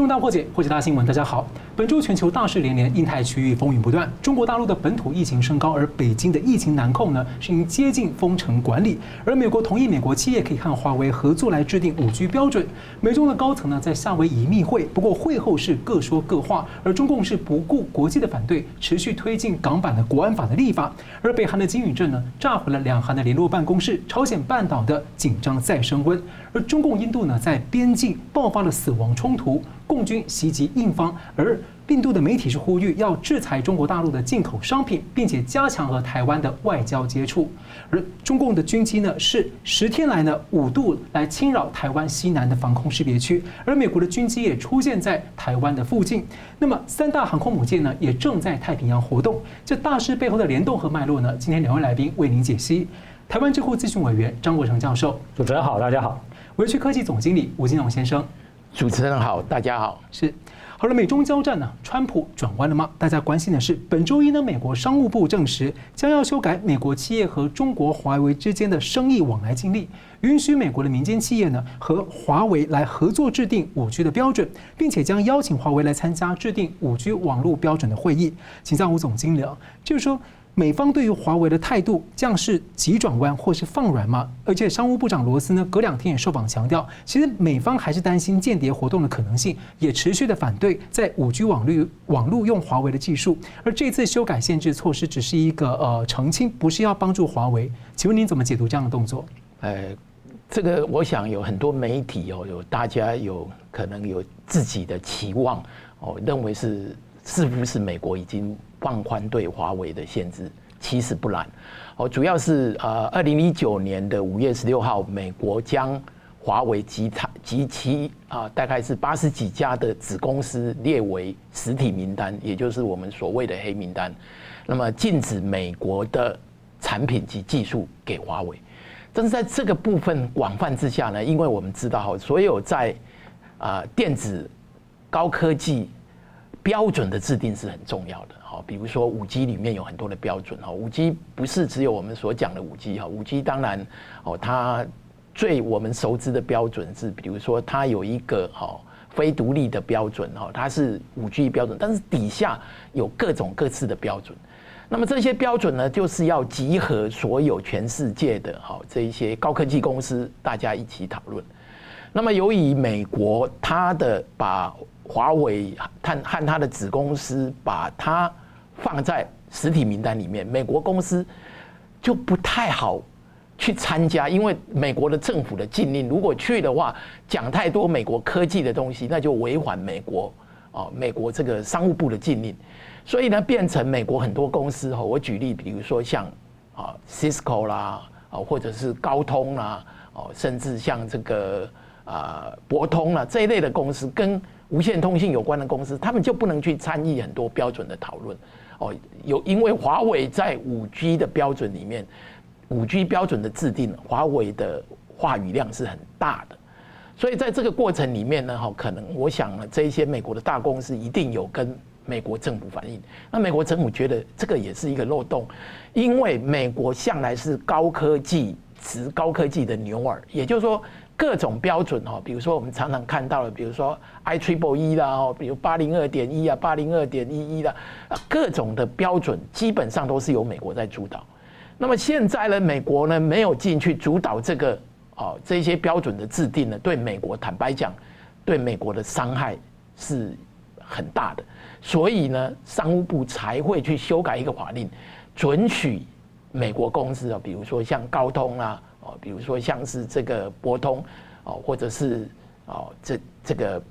新闻大破解，破解大新闻。大家好，本周全球大事连连，印太区域风云不断。中国大陆的本土疫情升高，而北京的疫情难控呢，是因接近封城管理。而美国同意美国企业可以和华为合作来制定五 G 标准。美中的高层呢在夏威夷密会，不过会后是各说各话。而中共是不顾国际的反对，持续推进港版的国安法的立法。而北韩的金宇镇呢炸毁了两韩的联络办公室，朝鲜半岛的紧张再升温。而中共印度呢在边境爆发了死亡冲突。共军袭击印方，而印度的媒体是呼吁要制裁中国大陆的进口商品，并且加强和台湾的外交接触。而中共的军机呢，是十天来呢五度来侵扰台湾西南的防空识别区，而美国的军机也出现在台湾的附近。那么三大航空母舰呢，也正在太平洋活动。这大事背后的联动和脉络呢，今天两位来宾为您解析。台湾智库咨询委员张国成教授，主持人好，大家好。维区科技总经理吴金龙先生。主持人好，大家好。是，好了，美中交战呢，川普转弯了吗？大家关心的是，本周一呢，美国商务部证实将要修改美国企业和中国华为之间的生意往来禁令，允许美国的民间企业呢和华为来合作制定五 G 的标准，并且将邀请华为来参加制定五 G 网络标准的会议。请教吴总经理啊，就是说。美方对于华为的态度，将是急转弯或是放软吗？而且商务部长罗斯呢，隔两天也受访强调，其实美方还是担心间谍活动的可能性，也持续的反对在五 G 网络网络用华为的技术。而这次修改限制措施只是一个呃澄清，不是要帮助华为。请问您怎么解读这样的动作？呃，这个我想有很多媒体哦，有大家有可能有自己的期望哦，认为是是不是美国已经。放宽对华为的限制，其实不然。哦，主要是呃，二零一九年的五月十六号，美国将华为及它及其啊，大概是八十几家的子公司列为实体名单，也就是我们所谓的黑名单。那么禁止美国的产品及技术给华为。但是在这个部分广泛之下呢，因为我们知道哈，所有在啊电子高科技标准的制定是很重要的。好，比如说五 G 里面有很多的标准哈，五 G 不是只有我们所讲的五 G 哈，五 G 当然哦，它最我们熟知的标准是，比如说它有一个哈非独立的标准哈，它是五 G 标准，但是底下有各种各式的标准。那么这些标准呢，就是要集合所有全世界的哈这一些高科技公司，大家一起讨论。那么由于美国它的把华为和和他的子公司把它放在实体名单里面，美国公司就不太好去参加，因为美国的政府的禁令，如果去的话，讲太多美国科技的东西，那就违反美国哦，美国这个商务部的禁令，所以呢，变成美国很多公司哈，我举例，比如说像啊 Cisco 啦，啊或者是高通啦，哦，甚至像这个啊博通啦这一类的公司，跟无线通信有关的公司，他们就不能去参与很多标准的讨论。哦，有因为华为在五 G 的标准里面，五 G 标准的制定，华为的话语量是很大的，所以在这个过程里面呢，哈，可能我想呢，这一些美国的大公司一定有跟美国政府反映，那美国政府觉得这个也是一个漏洞，因为美国向来是高科技、持高科技的牛耳，也就是说。各种标准哦，比如说我们常常看到的，比如说 I Triple E 啦，哦，比如八零二点一啊，八零二点一一的，各种的标准基本上都是由美国在主导。那么现在呢，美国呢没有进去主导这个哦，这些标准的制定呢，对美国坦白讲，对美国的伤害是很大的。所以呢，商务部才会去修改一个法令，准许美国公司啊，比如说像高通啊。比如说像是这个博通，哦，或者是哦这这个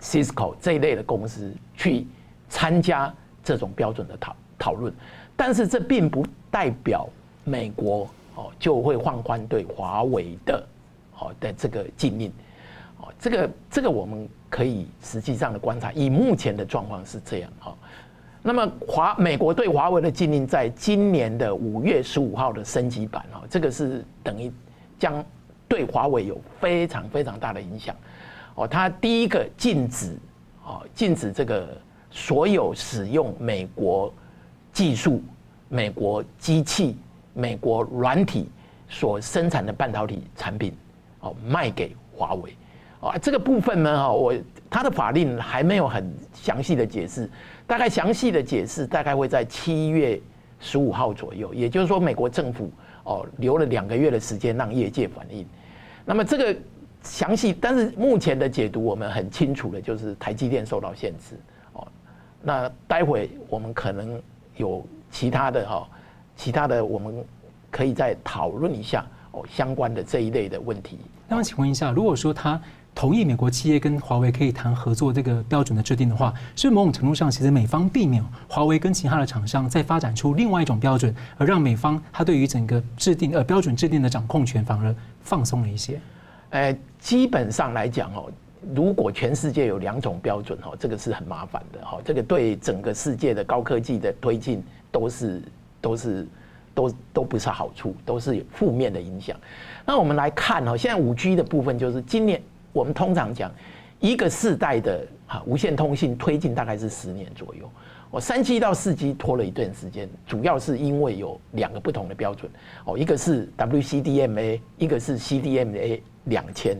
Cisco 这一类的公司去参加这种标准的讨讨论，但是这并不代表美国哦就会放宽对华为的哦的这个禁令，哦，这个这个我们可以实际上的观察，以目前的状况是这样哈。那么华美国对华为的禁令，在今年的五月十五号的升级版啊，这个是等于将对华为有非常非常大的影响哦。它第一个禁止哦，禁止这个所有使用美国技术、美国机器、美国软体所生产的半导体产品哦，卖给华为啊。这个部分呢，哈，我。它的法令还没有很详细的解释，大概详细的解释大概会在七月十五号左右，也就是说，美国政府哦留了两个月的时间让业界反应。那么这个详细，但是目前的解读我们很清楚的，就是台积电受到限制哦。那待会我们可能有其他的哈，其他的我们可以再讨论一下哦相关的这一类的问题。那么请问一下，如果说他同意美国企业跟华为可以谈合作这个标准的制定的话，是某种程度上，其实美方避免华为跟其他的厂商再发展出另外一种标准，而让美方他对于整个制定呃标准制定的掌控权反而放松了一些。呃，基本上来讲哦，如果全世界有两种标准哦，这个是很麻烦的哈，这个对整个世界的高科技的推进都是都是都都不是好处，都是负面的影响。那我们来看哦，现在五 G 的部分就是今年。我们通常讲，一个世代的哈无线通信推进大概是十年左右。我三 G 到四 G 拖了一段时间，主要是因为有两个不同的标准哦，一个是 WCDMA，一个是 CDMA 两千。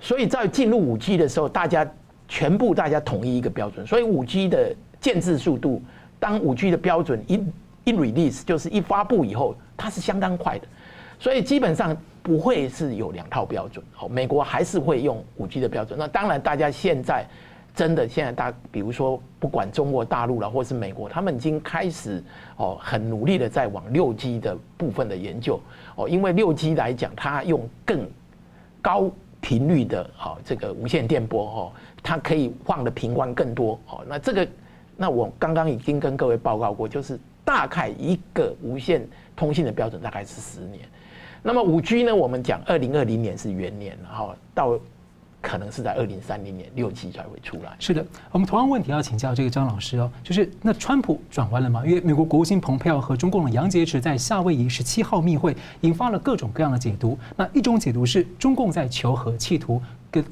所以在进入五 G 的时候，大家全部大家统一一个标准，所以五 G 的建置速度，当五 G 的标准一一 release 就是一发布以后，它是相当快的，所以基本上。不会是有两套标准，好，美国还是会用五 G 的标准。那当然，大家现在真的现在大，比如说不管中国大陆了，或是美国，他们已经开始哦，很努力的在往六 G 的部分的研究哦，因为六 G 来讲，它用更高频率的哦这个无线电波哦，它可以放的频宽更多哦。那这个，那我刚刚已经跟各位报告过，就是大概一个无线通信的标准大概是十年。那么五 G 呢？我们讲二零二零年是元年，然后到可能是在二零三零年六 G 才会出来。是的，我们同样问题要请教这个张老师哦，就是那川普转弯了吗？因为美国国务卿蓬佩奥和中共的杨洁篪在夏威夷十七号密会，引发了各种各样的解读。那一种解读是中共在求和，企图。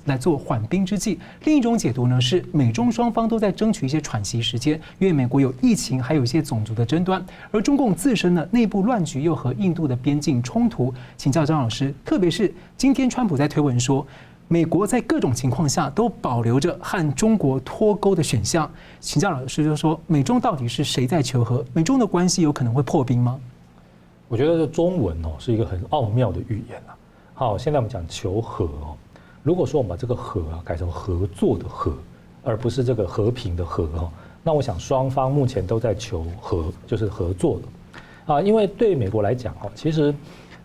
来做缓兵之计。另一种解读呢，是美中双方都在争取一些喘息时间，因为美国有疫情，还有一些种族的争端，而中共自身呢内部乱局又和印度的边境冲突。请教张老师，特别是今天川普在推文说，美国在各种情况下都保留着和中国脱钩的选项。请教老师，就是说美中到底是谁在求和？美中的关系有可能会破冰吗？我觉得这中文哦是一个很奥妙的语言啊。好，现在我们讲求和哦。如果说我们把这个“和”啊改成“合作”的“和”，而不是这个“和平”的“和”哈，那我想双方目前都在求和，就是合作的啊。因为对美国来讲哈，其实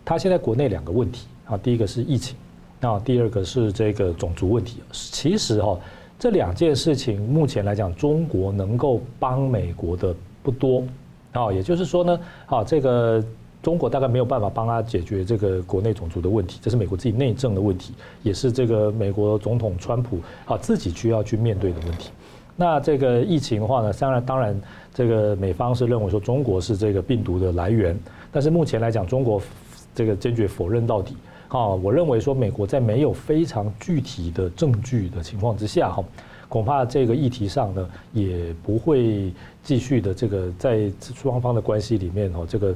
他现在国内两个问题啊，第一个是疫情，啊，第二个是这个种族问题。其实哈，这两件事情目前来讲，中国能够帮美国的不多啊。也就是说呢，啊，这个。中国大概没有办法帮他解决这个国内种族的问题，这是美国自己内政的问题，也是这个美国总统川普啊自己需要去面对的问题。那这个疫情的话呢，当然当然，这个美方是认为说中国是这个病毒的来源，但是目前来讲，中国这个坚决否认到底。啊，我认为说美国在没有非常具体的证据的情况之下，哈，恐怕这个议题上呢也不会继续的这个在双方的关系里面，哈，这个。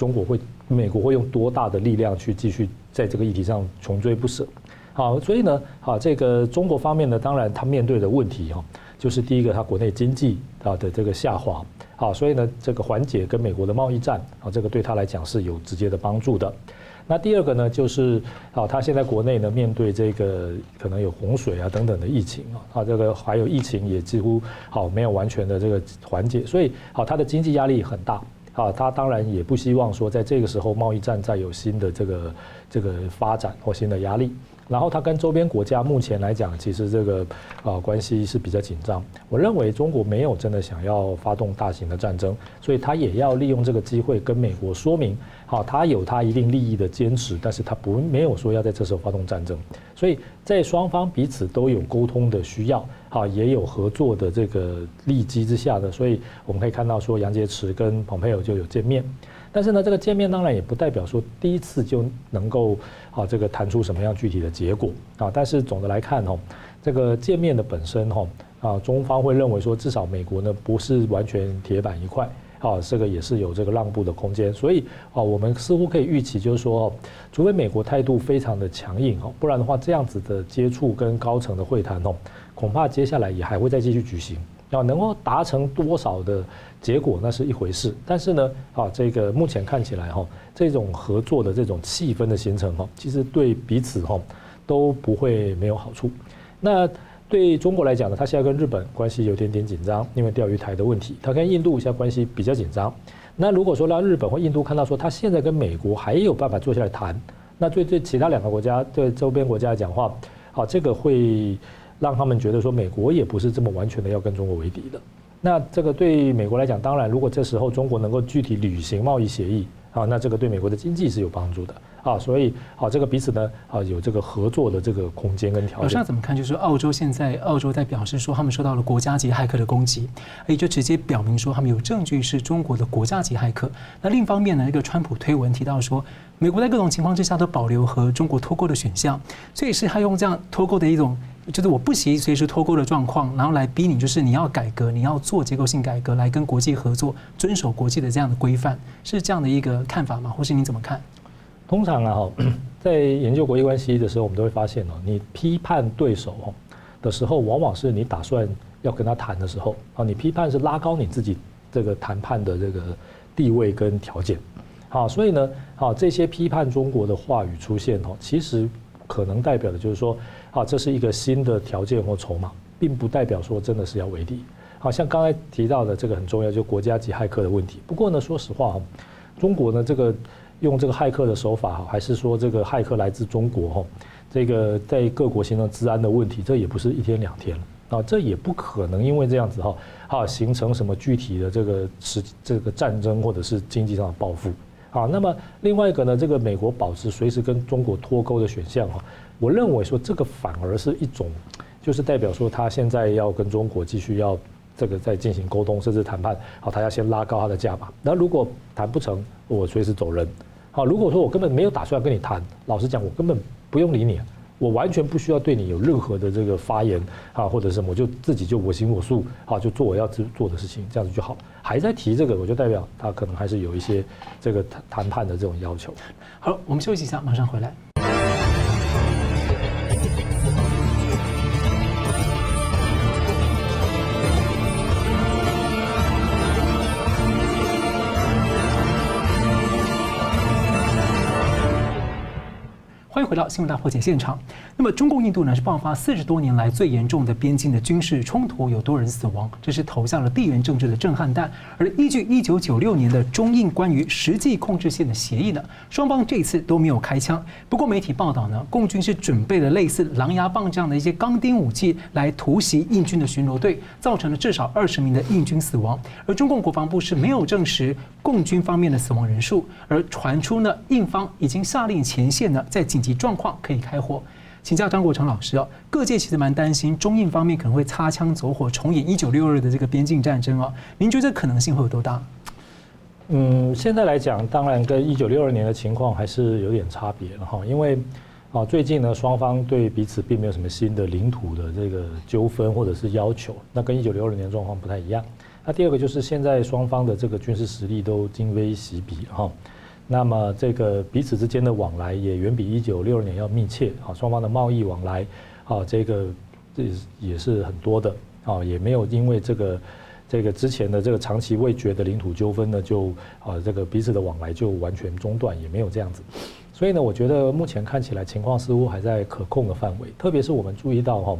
中国会，美国会用多大的力量去继续在这个议题上穷追不舍？好，所以呢，好，这个中国方面呢，当然他面对的问题哈，就是第一个，他国内经济啊的这个下滑，好，所以呢，这个缓解跟美国的贸易战啊，这个对他来讲是有直接的帮助的。那第二个呢，就是啊，他现在国内呢面对这个可能有洪水啊等等的疫情啊，啊，这个还有疫情也几乎好没有完全的这个缓解，所以好，他的经济压力很大。啊，他当然也不希望说在这个时候贸易战再有新的这个这个发展或新的压力。然后他跟周边国家目前来讲，其实这个啊关系是比较紧张。我认为中国没有真的想要发动大型的战争，所以他也要利用这个机会跟美国说明，好，他有他一定利益的坚持，但是他不没有说要在这时候发动战争。所以在双方彼此都有沟通的需要，好，也有合作的这个利基之下的，所以我们可以看到说杨洁篪跟蓬佩奥就有见面。但是呢，这个见面当然也不代表说第一次就能够啊，这个谈出什么样具体的结果啊。但是总的来看哦，这个见面的本身哈啊，中方会认为说，至少美国呢不是完全铁板一块啊，这个也是有这个让步的空间。所以啊，我们似乎可以预期，就是说，除非美国态度非常的强硬哦，不然的话，这样子的接触跟高层的会谈哦，恐怕接下来也还会再继续举行。要能够达成多少的结果，那是一回事。但是呢，啊，这个目前看起来哈，这种合作的这种气氛的形成哈，其实对彼此哈都不会没有好处。那对中国来讲呢，它现在跟日本关系有点点紧张，因为钓鱼台的问题。它跟印度现在关系比较紧张。那如果说让日本或印度看到说，它现在跟美国还有办法坐下来谈，那对对其他两个国家，对周边国家来讲话，啊，这个会。让他们觉得说，美国也不是这么完全的要跟中国为敌的。那这个对美国来讲，当然，如果这时候中国能够具体履行贸易协议啊，那这个对美国的经济是有帮助的啊。所以，好，这个彼此呢啊有这个合作的这个空间跟条件。老师要怎么看？就是澳洲现在，澳洲在表示说，他们受到了国家级骇客的攻击，也就直接表明说，他们有证据是中国的国家级骇客。那另一方面呢，一个川普推文提到说，美国在各种情况之下都保留和中国脱钩的选项，所以是他用这样脱钩的一种。就是我不惜随时脱钩的状况，然后来逼你，就是你要改革，你要做结构性改革，来跟国际合作，遵守国际的这样的规范，是这样的一个看法吗？或是你怎么看？通常啊，在研究国际关系的时候，我们都会发现哦，你批判对手哦的时候，往往是你打算要跟他谈的时候啊，你批判是拉高你自己这个谈判的这个地位跟条件。好，所以呢，好这些批判中国的话语出现哦，其实可能代表的就是说。好，这是一个新的条件或筹码，并不代表说真的是要为敌。好像刚才提到的这个很重要，就国家级骇客的问题。不过呢，说实话哈，中国呢这个用这个骇客的手法哈，还是说这个骇客来自中国哈，这个在各国形成治安的问题，这也不是一天两天了啊，这也不可能因为这样子哈，哈形成什么具体的这个是这个战争或者是经济上的报复。好，那么另外一个呢，这个美国保持随时跟中国脱钩的选项哈。我认为说这个反而是一种，就是代表说他现在要跟中国继续要这个再进行沟通，甚至谈判。好，他要先拉高他的价码。那如果谈不成，我随时走人。好，如果说我根本没有打算跟你谈，老实讲，我根本不用理你，我完全不需要对你有任何的这个发言啊，或者什么，我就自己就我行我素，啊，就做我要做的事情，这样子就好。还在提这个，我就代表他可能还是有一些这个谈谈判的这种要求。好，我们休息一下，马上回来。回到新闻大破解现场。那么，中共印度呢是爆发四十多年来最严重的边境的军事冲突，有多人死亡，这是投下了地缘政治的震撼弹。而依据一九九六年的中印关于实际控制线的协议呢，双方这次都没有开枪。不过，媒体报道呢，共军是准备了类似狼牙棒这样的一些钢钉武器来突袭印军的巡逻队，造成了至少二十名的印军死亡。而中共国防部是没有证实共军方面的死亡人数，而传出呢，印方已经下令前线呢在紧急状况可以开火。请教张国成老师哦，各界其实蛮担心中印方面可能会擦枪走火，重演一九六二的这个边境战争哦。您觉得这可能性会有多大？嗯，现在来讲，当然跟一九六二年的情况还是有点差别了哈。因为啊，最近呢，双方对彼此并没有什么新的领土的这个纠纷或者是要求，那跟一九六二年状况不太一样。那第二个就是现在双方的这个军事实力都今非昔比哈。那么这个彼此之间的往来也远比一九六二年要密切啊，双方的贸易往来啊，这个这也是很多的啊，也没有因为这个这个之前的这个长期未决的领土纠纷呢，就啊这个彼此的往来就完全中断，也没有这样子。所以呢，我觉得目前看起来情况似乎还在可控的范围，特别是我们注意到哈。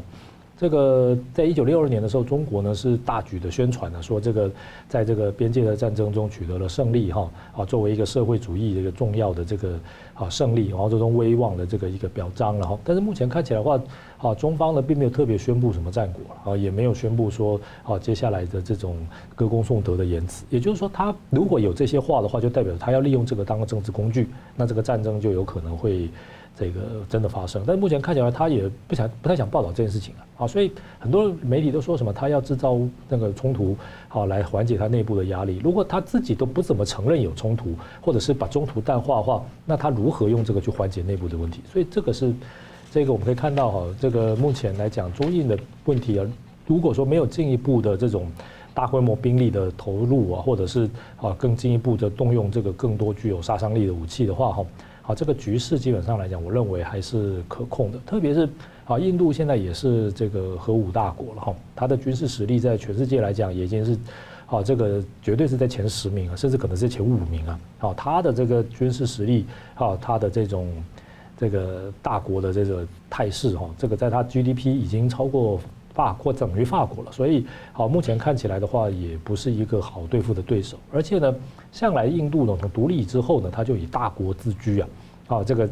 这个在一九六二年的时候，中国呢是大举的宣传呢，说这个在这个边界的战争中取得了胜利哈啊，作为一个社会主义的一个重要的这个啊胜利，然后这种威望的这个一个表彰了哈。但是目前看起来的话，啊中方呢并没有特别宣布什么战果啊，也没有宣布说啊接下来的这种歌功颂德的言辞。也就是说，他如果有这些话的话，就代表他要利用这个当个政治工具，那这个战争就有可能会。这个真的发生，但目前看起来他也不想、不太想报道这件事情啊，所以很多媒体都说什么他要制造那个冲突，好来缓解他内部的压力。如果他自己都不怎么承认有冲突，或者是把冲突淡化的话，那他如何用这个去缓解内部的问题？所以这个是这个我们可以看到哈，这个目前来讲中印的问题啊，如果说没有进一步的这种大规模兵力的投入啊，或者是啊更进一步的动用这个更多具有杀伤力的武器的话，哈，好，这个局势基本上来讲，我认为还是可控的。特别是啊，印度现在也是这个核武大国了哈，它的军事实力在全世界来讲已经是啊，这个绝对是在前十名啊，甚至可能是前五名啊。好，它的这个军事实力啊，它的这种这个大国的这个态势哈，这个在它 GDP 已经超过。法国等于法国了，所以好，目前看起来的话，也不是一个好对付的对手。而且呢，向来印度呢，从独立之后呢，他就以大国自居啊，啊，这个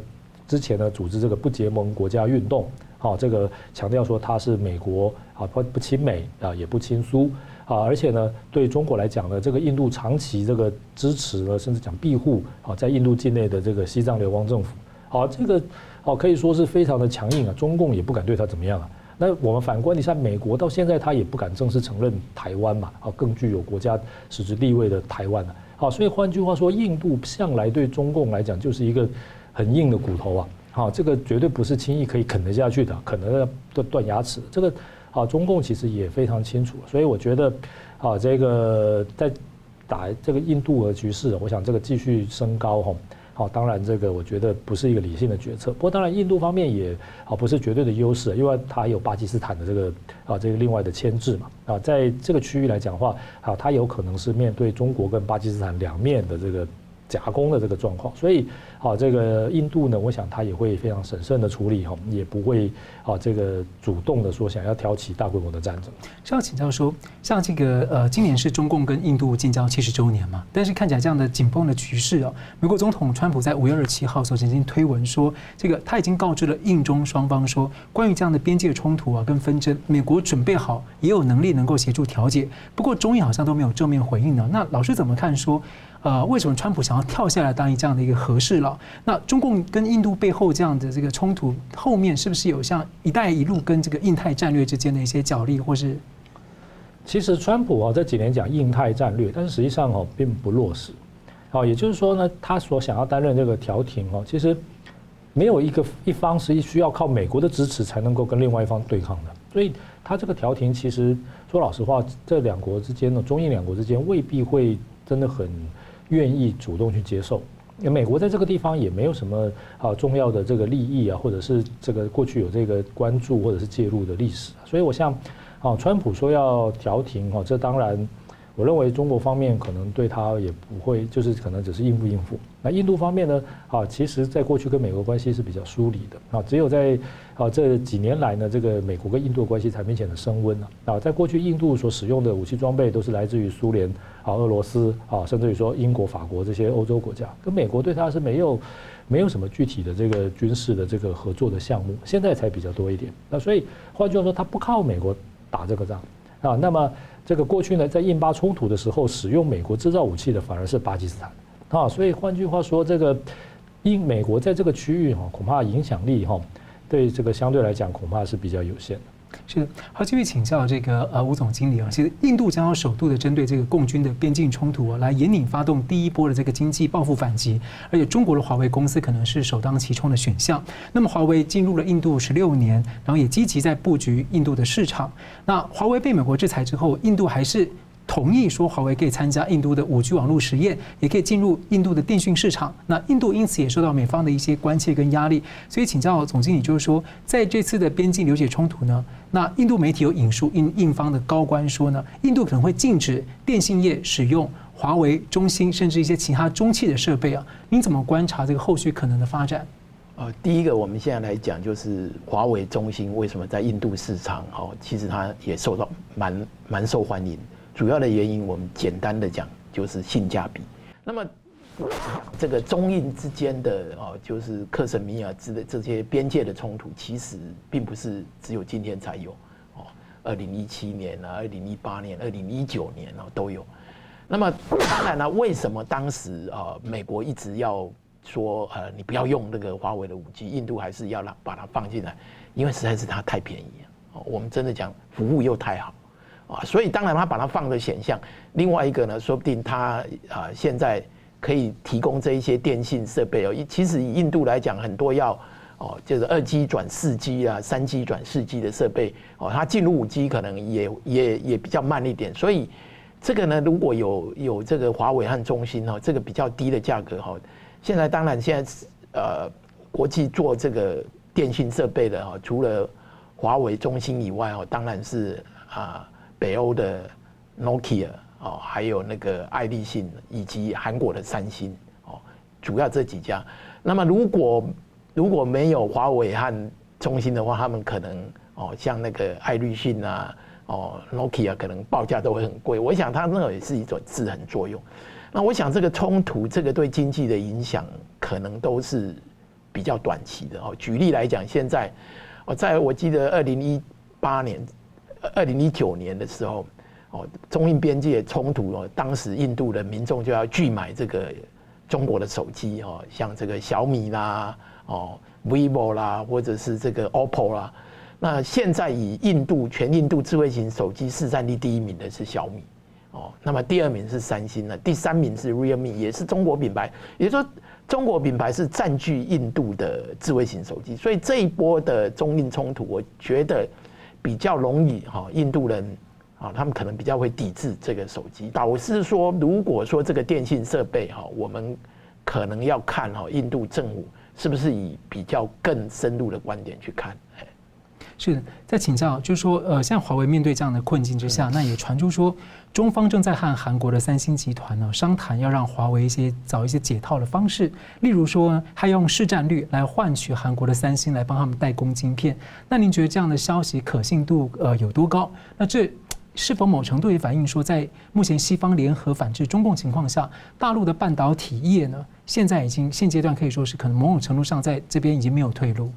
之前呢，组织这个不结盟国家运动，啊，这个强调说他是美国啊，不不亲美啊，也不亲苏啊，而且呢，对中国来讲呢，这个印度长期这个支持呢，甚至讲庇护啊，在印度境内的这个西藏流亡政府，好，这个哦可以说是非常的强硬啊，中共也不敢对他怎么样啊。那我们反观你像美国到现在他也不敢正式承认台湾嘛，啊，更具有国家实质地位的台湾啊，好，所以换句话说，印度向来对中共来讲就是一个很硬的骨头啊，好，这个绝对不是轻易可以啃得下去的，可能断断牙齿。这个啊，中共其实也非常清楚，所以我觉得啊，这个在打这个印度的局势，我想这个继续升高哈。好，当然这个我觉得不是一个理性的决策。不过当然，印度方面也啊不是绝对的优势，因为它有巴基斯坦的这个啊这个另外的牵制嘛啊，在这个区域来讲的话，啊它有可能是面对中国跟巴基斯坦两面的这个。夹攻的这个状况，所以好，这个印度呢，我想他也会非常审慎的处理哈，也不会啊这个主动的说想要挑起大规模的战争。需要请教说，像这个呃，今年是中共跟印度建交七十周年嘛，但是看起来这样的紧绷的局势哦，美国总统川普在五月二十七号所曾经推文说，这个他已经告知了印中双方说，关于这样的边界冲突啊跟纷争，美国准备好也有能力能够协助调解。不过中印好像都没有正面回应呢。那老师怎么看说？呃，为什么川普想要跳下来当一这样的一个和事佬？那中共跟印度背后这样的这个冲突后面是不是有像“一带一路”跟这个印太战略之间的一些角力，或是？其实川普啊这几年讲印太战略，但是实际上哦并不落实。好，也就是说呢，他所想要担任这个调停哦，其实没有一个一方是需要靠美国的支持才能够跟另外一方对抗的。所以他这个调停其实说老实话，这两国之间呢，中印两国之间未必会真的很。愿意主动去接受，因为美国在这个地方也没有什么啊重要的这个利益啊，或者是这个过去有这个关注或者是介入的历史，所以我想，啊，川普说要调停哦，这当然。我认为中国方面可能对他也不会，就是可能只是应付应付。那印度方面呢？啊，其实在过去跟美国关系是比较疏离的啊，只有在啊这几年来呢，这个美国跟印度的关系才明显的升温了啊。在过去，印度所使用的武器装备都是来自于苏联啊、俄罗斯啊，甚至于说英国、法国这些欧洲国家，跟美国对他是没有没有什么具体的这个军事的这个合作的项目，现在才比较多一点。那所以换句话说，他不靠美国打这个仗啊，那么。这个过去呢，在印巴冲突的时候，使用美国制造武器的反而是巴基斯坦啊，所以换句话说，这个印美国在这个区域哈，恐怕影响力哈，对这个相对来讲恐怕是比较有限的。是，好，继续请教这个呃吴总经理啊，其实印度将要首度的针对这个共军的边境冲突啊，来引领发动第一波的这个经济报复反击，而且中国的华为公司可能是首当其冲的选项。那么华为进入了印度十六年，然后也积极在布局印度的市场。那华为被美国制裁之后，印度还是。同意说华为可以参加印度的五 G 网络实验，也可以进入印度的电讯市场。那印度因此也受到美方的一些关切跟压力。所以请教总经理，就是说在这次的边境流血冲突呢，那印度媒体有引述印印方的高官说呢，印度可能会禁止电信业使用华为、中兴甚至一些其他中企的设备啊。您怎么观察这个后续可能的发展？呃，第一个我们现在来讲，就是华为、中兴为什么在印度市场哦，其实它也受到蛮蛮受欢迎。主要的原因，我们简单的讲就是性价比。那么，这个中印之间的哦，就是克什米尔之的这些边界的冲突，其实并不是只有今天才有哦。二零一七年啊，二零一八年、二零一九年啊都有。那么当然了，为什么当时啊美国一直要说呃你不要用那个华为的五 G，，印度还是要让把它放进来？因为实在是它太便宜哦，我们真的讲服务又太好。啊，所以当然他把它放的选项，另外一个呢，说不定他啊现在可以提供这一些电信设备哦。其实以印度来讲，很多要哦，就是二 G 转四 G 啊，三 G 转四 G 的设备哦，它进入五 G 可能也也也比较慢一点，所以这个呢，如果有有这个华为和中兴哦，这个比较低的价格哈，现在当然现在呃国际做这个电信设备的哈，除了华为、中兴以外哦，当然是啊北欧的 Nokia 哦，还有那个爱立信以及韩国的三星哦，主要这几家。那么如果如果没有华为和中兴的话，他们可能哦，像那个爱立信啊，哦，Nokia 可能报价都会很贵。我想它那个也是一种制衡作用。那我想这个冲突，这个对经济的影响，可能都是比较短期的哦。举例来讲，现在我在我记得二零一八年、二零一九年的时候，哦，中印边界冲突哦，当时印度的民众就要拒买这个中国的手机哦，像这个小米啦。哦，vivo 啦，或者是这个 OPPO 啦，那现在以印度全印度智慧型手机市占率第一名的是小米，哦，那么第二名是三星呢，第三名是 Realme，也是中国品牌，也就说中国品牌是占据印度的智慧型手机，所以这一波的中印冲突，我觉得比较容易哈，印度人啊，他们可能比较会抵制这个手机，导致说，如果说这个电信设备哈，我们可能要看哈，印度政府。是不是以比较更深入的观点去看？是的，再请教，就是说，呃，像华为面对这样的困境之下，那也传出说，中方正在和韩国的三星集团呢商谈，要让华为一些找一些解套的方式，例如说，他用市占率来换取韩国的三星来帮他们代工晶片。那您觉得这样的消息可信度呃有多高？那这？是否某程度也反映说，在目前西方联合反制中共情况下，大陆的半导体业呢，现在已经现阶段可以说是可能某种程度上在这边已经没有退路。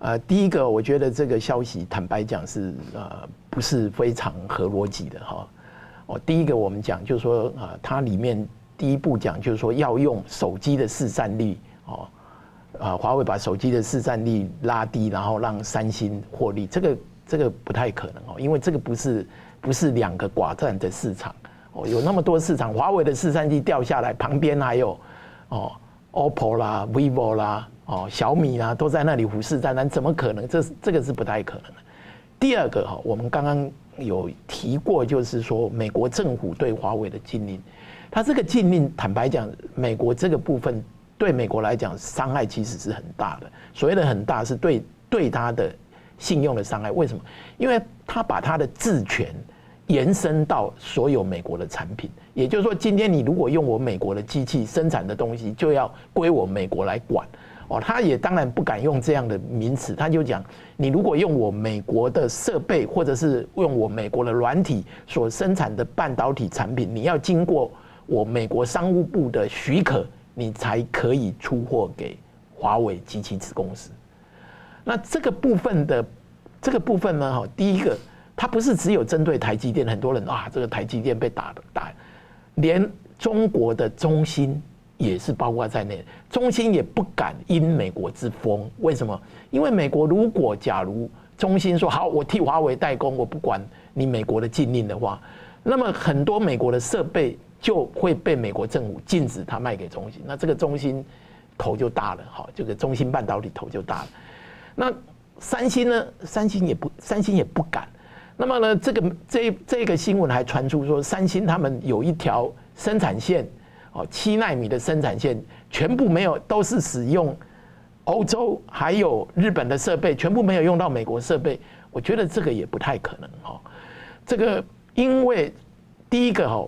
呃，第一个，我觉得这个消息坦白讲是呃不是非常合逻辑的哈。哦，第一个我们讲就是说啊，它里面第一步讲就是说要用手机的市占率哦，啊，华为把手机的市占率拉低，然后让三星获利，这个这个不太可能哦，因为这个不是。不是两个寡占的市场哦，有那么多市场，华为的市占率掉下来，旁边还有哦，OPPO 啦、vivo 啦、哦小米啦，都在那里虎视眈眈，怎么可能？这是这个是不太可能的。第二个哈，我们刚刚有提过，就是说美国政府对华为的禁令，它这个禁令，坦白讲，美国这个部分对美国来讲伤害其实是很大的。所谓的很大，是对对它的信用的伤害。为什么？因为他把他的治权延伸到所有美国的产品，也就是说，今天你如果用我美国的机器生产的东西，就要归我美国来管。哦，他也当然不敢用这样的名词，他就讲，你如果用我美国的设备，或者是用我美国的软体所生产的半导体产品，你要经过我美国商务部的许可，你才可以出货给华为及其子公司。那这个部分的。这个部分呢，哈，第一个，它不是只有针对台积电，很多人啊，这个台积电被打的打，连中国的中兴也是包括在内，中兴也不敢因美国之风，为什么？因为美国如果假如中兴说好，我替华为代工，我不管你美国的禁令的话，那么很多美国的设备就会被美国政府禁止它卖给中兴，那这个中兴头就大了，哈，这个中兴半导体头就大了，那。三星呢？三星也不，三星也不敢。那么呢，这个这这个新闻还传出说，三星他们有一条生产线，哦，七奈米的生产线，全部没有，都是使用欧洲还有日本的设备，全部没有用到美国设备。我觉得这个也不太可能哈。这个因为第一个哈，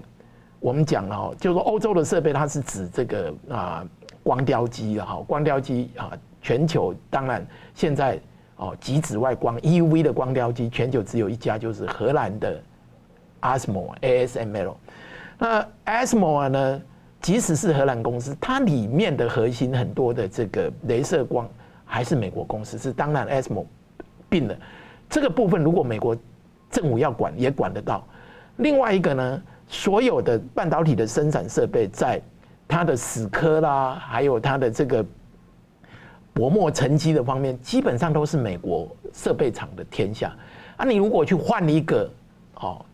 我们讲了哈，就是说欧洲的设备，它是指这个啊光雕机啊，哈，光雕机啊，全球当然现在。哦，极紫外光 EUV 的光雕机，全球只有一家，就是荷兰的 ASML ASML。那 ASML 呢，即使是荷兰公司，它里面的核心很多的这个镭射光还是美国公司，是当然 ASML 并了这个部分，如果美国政府要管，也管得到。另外一个呢，所有的半导体的生产设备，在它的死磕啦，还有它的这个。薄膜沉积的方面，基本上都是美国设备厂的天下。啊，你如果去换一个，哦，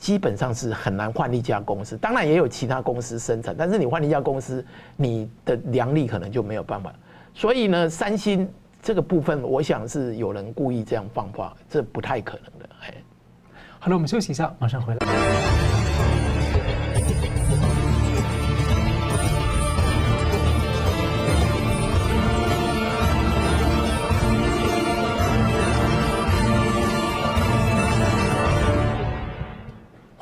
基本上是很难换一家公司。当然也有其他公司生产，但是你换一家公司，你的良力可能就没有办法。所以呢，三星这个部分，我想是有人故意这样放话，这不太可能的。哎，好了，我们休息一下，马上回来。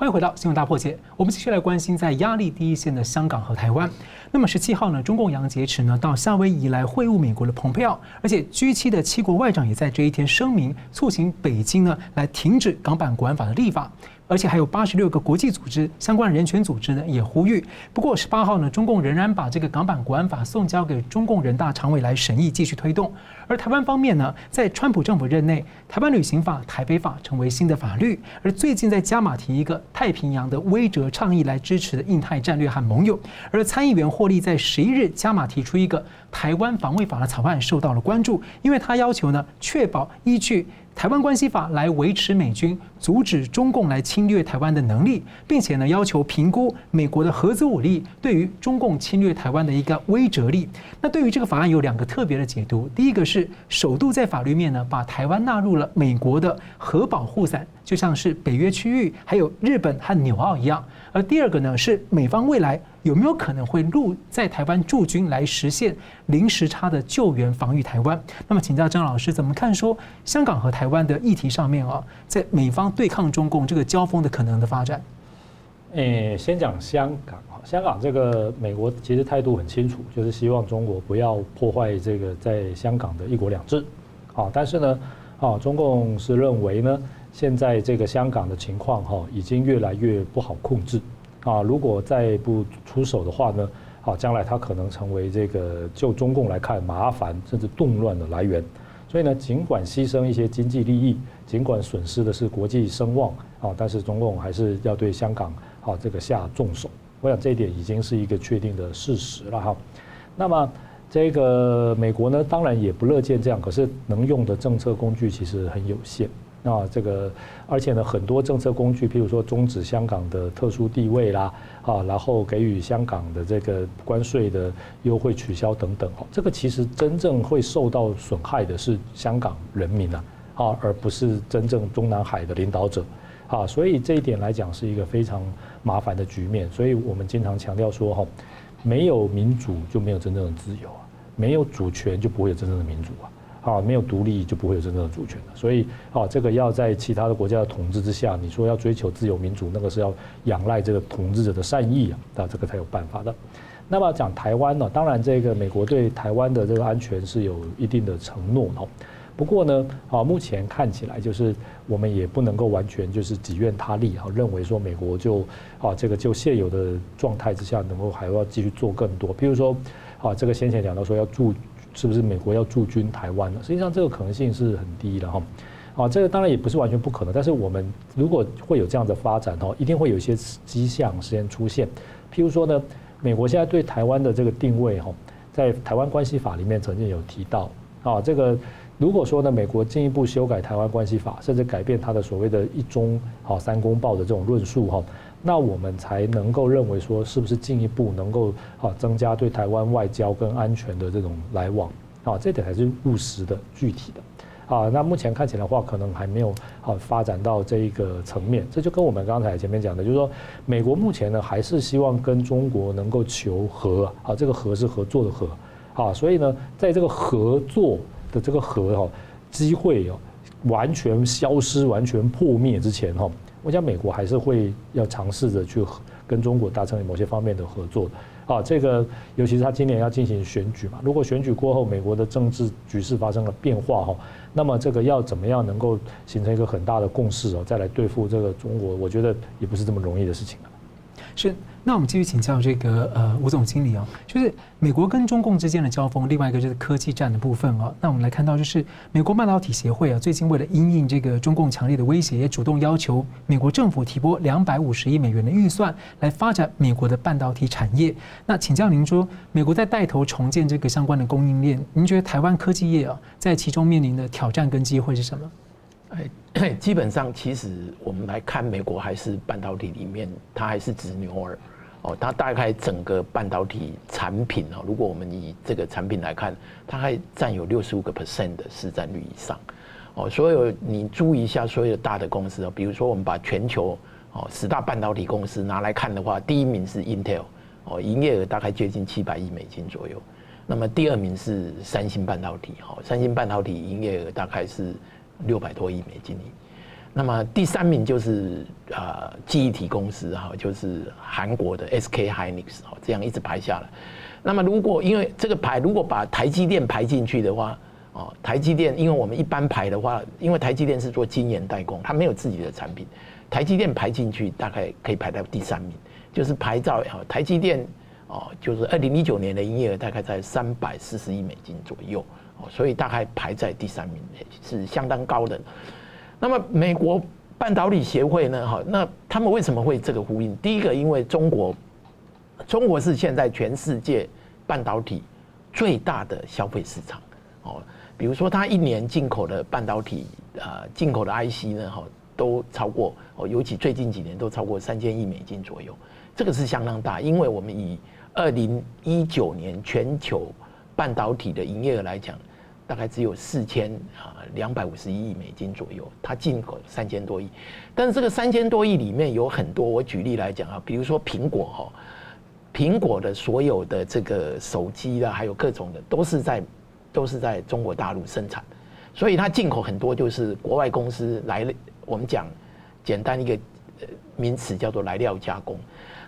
迎回到新闻大破解，我们继续来关心在压力第一线的香港和台湾。那么十七号呢，中共杨洁篪呢到夏威夷来会晤美国的蓬佩奥，而且 G 七的七国外长也在这一天声明促请北京呢来停止港版国安法的立法。而且还有八十六个国际组织相关人权组织呢，也呼吁。不过十八号呢，中共仍然把这个港版国安法送交给中共人大常委来审议，继续推动。而台湾方面呢，在川普政府任内，台湾旅行法、台北法成为新的法律。而最近在加码提一个太平洋的威慑倡议来支持的印太战略和盟友。而参议员霍利在十一日加码提出一个台湾防卫法的草案，受到了关注，因为他要求呢，确保依据。台湾关系法来维持美军阻止中共来侵略台湾的能力，并且呢要求评估美国的核子武力对于中共侵略台湾的一个威慑力。那对于这个法案有两个特别的解读，第一个是首度在法律面呢把台湾纳入了美国的核保护伞。就像是北约区域，还有日本和纽澳一样。而第二个呢，是美方未来有没有可能会陆在台湾驻军来实现零时差的救援防御台湾？那么请教张老师怎么看说香港和台湾的议题上面啊，在美方对抗中共这个交锋的可能的发展？诶，先讲香港啊，香港这个美国其实态度很清楚，就是希望中国不要破坏这个在香港的一国两制。好，但是呢，啊，中共是认为呢。现在这个香港的情况哈，已经越来越不好控制啊！如果再不出手的话呢，啊，将来它可能成为这个就中共来看麻烦甚至动乱的来源。所以呢，尽管牺牲一些经济利益，尽管损失的是国际声望啊，但是中共还是要对香港啊这个下重手。我想这一点已经是一个确定的事实了哈。那么这个美国呢，当然也不乐见这样，可是能用的政策工具其实很有限。啊，这个，而且呢，很多政策工具，譬如说终止香港的特殊地位啦，啊，然后给予香港的这个关税的优惠取消等等，哦，这个其实真正会受到损害的是香港人民啊，啊，而不是真正中南海的领导者，啊，所以这一点来讲是一个非常麻烦的局面。所以我们经常强调说，哈，没有民主就没有真正的自由啊，没有主权就不会有真正的民主啊。啊，没有独立就不会有真正的主权了。所以，啊，这个要在其他的国家的统治之下，你说要追求自由民主，那个是要仰赖这个统治者的善意啊，那这个才有办法的。那么讲台湾呢，当然这个美国对台湾的这个安全是有一定的承诺哦。不过呢，啊，目前看起来就是我们也不能够完全就是己愿他利啊，认为说美国就啊这个就现有的状态之下，能够还要继续做更多。譬如说，啊，这个先前讲到说要驻。是不是美国要驻军台湾呢？实际上这个可能性是很低的哈。啊，这个当然也不是完全不可能，但是我们如果会有这样的发展哈，一定会有一些迹象先出现。譬如说呢，美国现在对台湾的这个定位哈，在台湾关系法里面曾经有提到啊，这个如果说呢，美国进一步修改台湾关系法，甚至改变它的所谓的一中好三公报的这种论述哈。那我们才能够认为说，是不是进一步能够啊增加对台湾外交跟安全的这种来往啊？这点才是务实的、具体的啊。那目前看起来的话，可能还没有啊发展到这一个层面。这就跟我们刚才前面讲的，就是说，美国目前呢还是希望跟中国能够求和啊，这个和是合作的和啊。所以呢，在这个合作的这个和哈机会哦完全消失、完全破灭之前哈。我想美国还是会要尝试着去跟中国达成某些方面的合作啊，这个尤其是他今年要进行选举嘛，如果选举过后美国的政治局势发生了变化哈，那么这个要怎么样能够形成一个很大的共识哦，再来对付这个中国，我觉得也不是这么容易的事情了。是。那我们继续请教这个呃吴总经理哦，就是美国跟中共之间的交锋，另外一个就是科技战的部分哦。那我们来看到，就是美国半导体协会啊，最近为了因应这个中共强烈的威胁，也主动要求美国政府提拨两百五十亿美元的预算来发展美国的半导体产业。那请教您说，美国在带头重建这个相关的供应链，您觉得台湾科技业啊，在其中面临的挑战跟机会是什么？基本上其实我们来看，美国还是半导体里面，它还是执牛耳。哦，它大概整个半导体产品哦，如果我们以这个产品来看，它还占有六十五个 percent 的市占率以上。哦，所有你注意一下所有的大的公司哦，比如说我们把全球哦十大半导体公司拿来看的话，第一名是 Intel，哦，营业额大概接近七百亿美金左右。那么第二名是三星半导体，哈，三星半导体营业额大概是六百多亿美金。那么第三名就是啊，记忆体公司哈，就是韩国的 SK Hynix 哈，这样一直排下来。那么如果因为这个排，如果把台积电排进去的话，哦，台积电，因为我们一般排的话，因为台积电是做晶圆代工，它没有自己的产品，台积电排进去大概可以排到第三名，就是排到哈台积电哦，就是二零一九年的营业额大概在三百四十亿美金左右，所以大概排在第三名是相当高的。那么美国半导体协会呢？哈，那他们为什么会这个呼应？第一个，因为中国，中国是现在全世界半导体最大的消费市场哦。比如说，它一年进口的半导体啊，进口的 IC 呢，哈，都超过哦，尤其最近几年都超过三千亿美金左右，这个是相当大。因为我们以二零一九年全球半导体的营业额来讲。大概只有四千啊两百五十一亿美金左右，它进口三千多亿，但是这个三千多亿里面有很多，我举例来讲啊，比如说苹果哈，苹果的所有的这个手机啊，还有各种的，都是在都是在中国大陆生产，所以它进口很多就是国外公司来，我们讲简单一个名词叫做来料加工，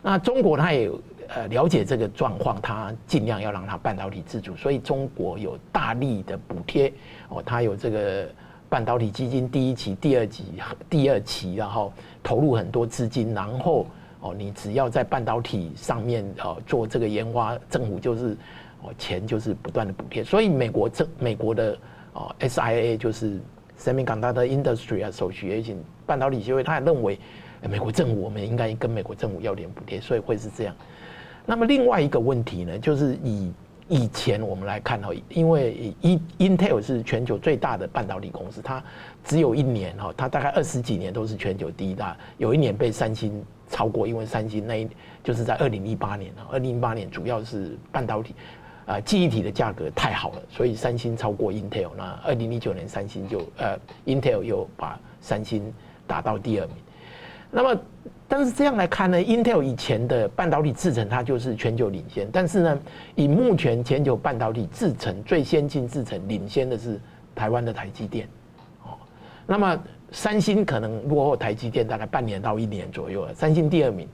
那中国它也。呃，了解这个状况，他尽量要让他半导体自主，所以中国有大力的补贴哦，他有这个半导体基金第一期、第二期、第二期，然后投入很多资金，然后哦，你只要在半导体上面哦做这个研发，政府就是哦钱就是不断的补贴，所以美国政美国的哦 SIA 就是 Semiconductor Industry Association 半导体协会，他也认为美国政府我们应该跟美国政府要点补贴，所以会是这样。那么另外一个问题呢，就是以以前我们来看哈，因为 Intel 是全球最大的半导体公司，它只有一年哈，它大概二十几年都是全球第一大，有一年被三星超过，因为三星那一就是在二零一八年啊，二零一八年主要是半导体啊记忆体的价格太好了，所以三星超过 Intel，那二零一九年三星就呃 Intel 又把三星打到第二名，那么。但是这样来看呢，Intel 以前的半导体制程它就是全球领先，但是呢，以目前全球半导体制程最先进制程领先的是台湾的台积电，哦，那么三星可能落后台积电大概半年到一年左右了，三星第二名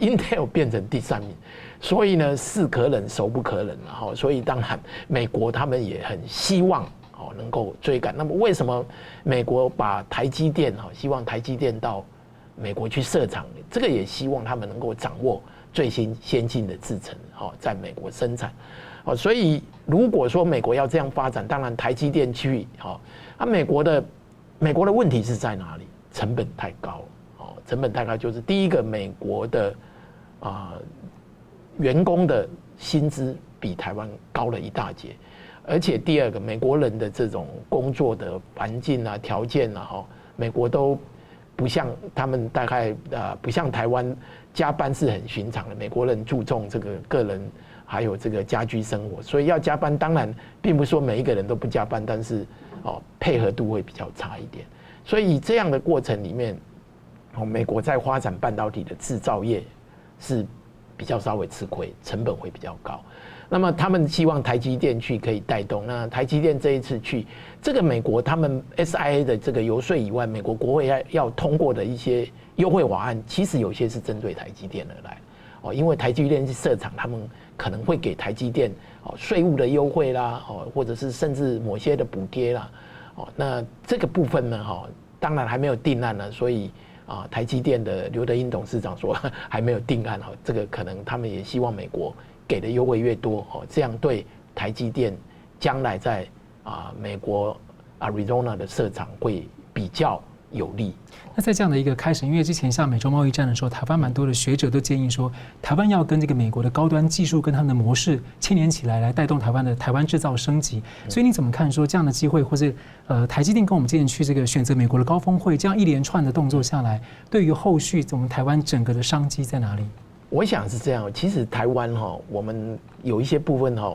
，Intel 变成第三名，所以呢，是可忍孰不可忍了哈，所以当然美国他们也很希望哦能够追赶，那么为什么美国把台积电哈希望台积电到美国去设厂，这个也希望他们能够掌握最新先进的制程，好，在美国生产，好，所以如果说美国要这样发展，当然台积电去，好，啊，美国的美国的问题是在哪里？成本太高，哦，成本太高，就是第一个，美国的啊员工的薪资比台湾高了一大截，而且第二个，美国人的这种工作的环境啊、条件啊，哈，美国都。不像他们大概呃，不像台湾加班是很寻常的。美国人注重这个个人还有这个家居生活，所以要加班，当然并不是说每一个人都不加班，但是哦配合度会比较差一点。所以这样的过程里面，哦美国在发展半导体的制造业是比较稍微吃亏，成本会比较高。那么他们希望台积电去可以带动。那台积电这一次去，这个美国他们 SIA 的这个游说以外，美国国会要要通过的一些优惠法案，其实有些是针对台积电而来。哦，因为台积电是设厂，他们可能会给台积电哦税务的优惠啦，哦，或者是甚至某些的补贴啦。哦，那这个部分呢，哈，当然还没有定案呢，所以啊，台积电的刘德英董事长说 还没有定案哈，这个可能他们也希望美国。给的优惠越多哦，这样对台积电将来在啊美国 Arizona 的设厂会比较有利。那在这样的一个开始，因为之前像美洲贸易战的时候，台湾蛮多的学者都建议说，台湾要跟这个美国的高端技术跟他们的模式牵连起来，来带动台湾的台湾制造升级。所以你怎么看说这样的机会，或是呃台积电跟我们之前去这个选择美国的高峰会，这样一连串的动作下来，对于后续我们台湾整个的商机在哪里？我想是这样。其实台湾哈，我们有一些部分哈，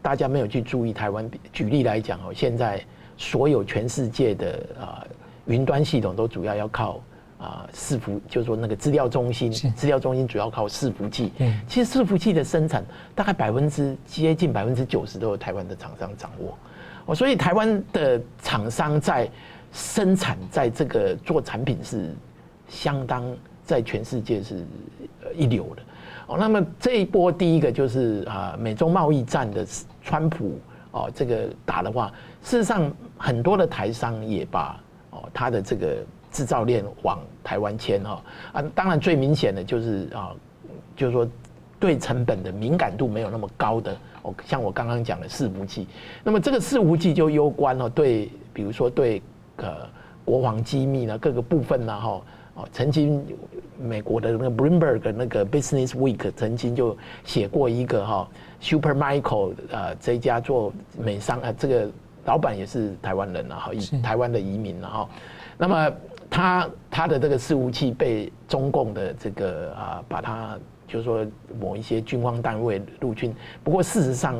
大家没有去注意。台湾举例来讲哦，现在所有全世界的啊云端系统都主要要靠啊伺服，就是说那个资料中心，资料中心主要靠伺服器。其实伺服器的生产大概百分之接近百分之九十都有台湾的厂商掌握。哦，所以台湾的厂商在生产，在这个做产品是相当在全世界是一流的。哦，那么这一波第一个就是啊，美中贸易战的川普哦，这个打的话，事实上很多的台商也把哦他的这个制造链往台湾迁哈啊，当然最明显的就是啊，就是说对成本的敏感度没有那么高的。哦，像我刚刚讲的伺服器，那么这个伺服器就攸关了对，比如说对呃国防机密呢各个部分呢哈哦，曾经美国的那个 Bloomberg 那个 Business Week 曾经就写过一个哈 Supermicro 呃这一家做美商啊，这个老板也是台湾人了哈，台湾的移民然后，那么他他的这个伺服器被中共的这个啊把他。就是说，某一些军方单位陆军。不过事实上，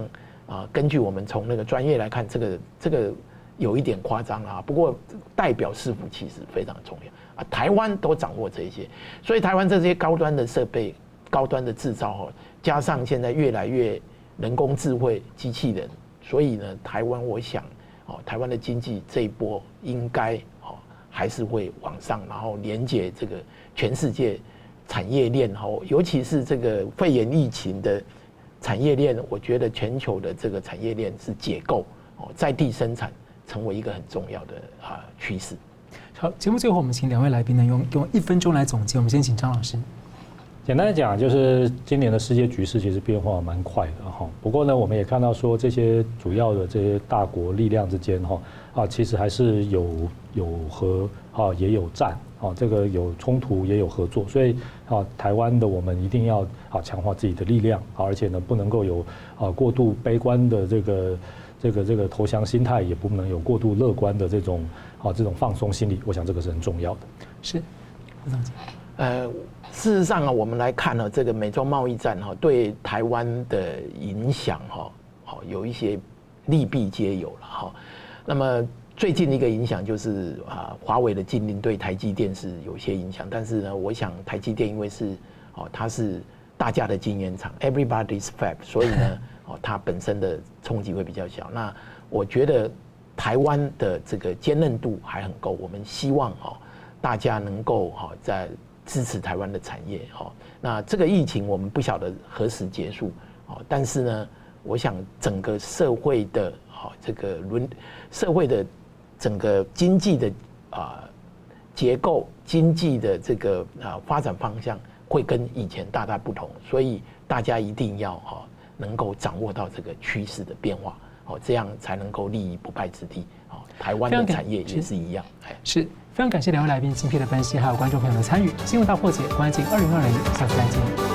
啊，根据我们从那个专业来看，这个这个有一点夸张啊。不过代表伺服器是非常重要啊。台湾都掌握这些，所以台湾这些高端的设备、高端的制造，加上现在越来越人工智慧、机器人，所以呢，台湾我想，哦，台湾的经济这一波应该哦还是会往上，然后连接这个全世界。产业链哦，尤其是这个肺炎疫情的产业链，我觉得全球的这个产业链是解构哦，在地生产成为一个很重要的啊趋势。好，节目最后我们请两位来宾呢用用一分钟来总结。我们先请张老师。简单的讲，就是今年的世界局势其实变化蛮快的哈。不过呢，我们也看到说这些主要的这些大国力量之间哈啊，其实还是有有和啊也有战。啊，这个有冲突也有合作，所以啊，台湾的我们一定要啊强化自己的力量，而且呢不能够有啊过度悲观的这个这个这个投降心态，也不能有过度乐观的这种啊这种放松心理。我想这个是很重要的。是，吴总呃，事实上啊，我们来看呢，这个美中贸易战哈对台湾的影响哈，好有一些利弊皆有了哈。那么。最近的一个影响就是啊，华为的禁令对台积电是有些影响，但是呢，我想台积电因为是哦，它是大家的晶圆厂，everybody's fab，所以呢，哦，它本身的冲击会比较小。那我觉得台湾的这个坚韧度还很够，我们希望哦，大家能够哈在支持台湾的产业哈。那这个疫情我们不晓得何时结束哦，但是呢，我想整个社会的哈这个轮社会的。整个经济的啊结构，经济的这个啊发展方向会跟以前大大不同，所以大家一定要哈能够掌握到这个趋势的变化，哦，这样才能够立于不败之地。哦，台湾的产业也是一样。哎是非常感谢两位来宾精辟的分析，还有观众朋友的参与。新闻大破解，关键二零二零，下次再见。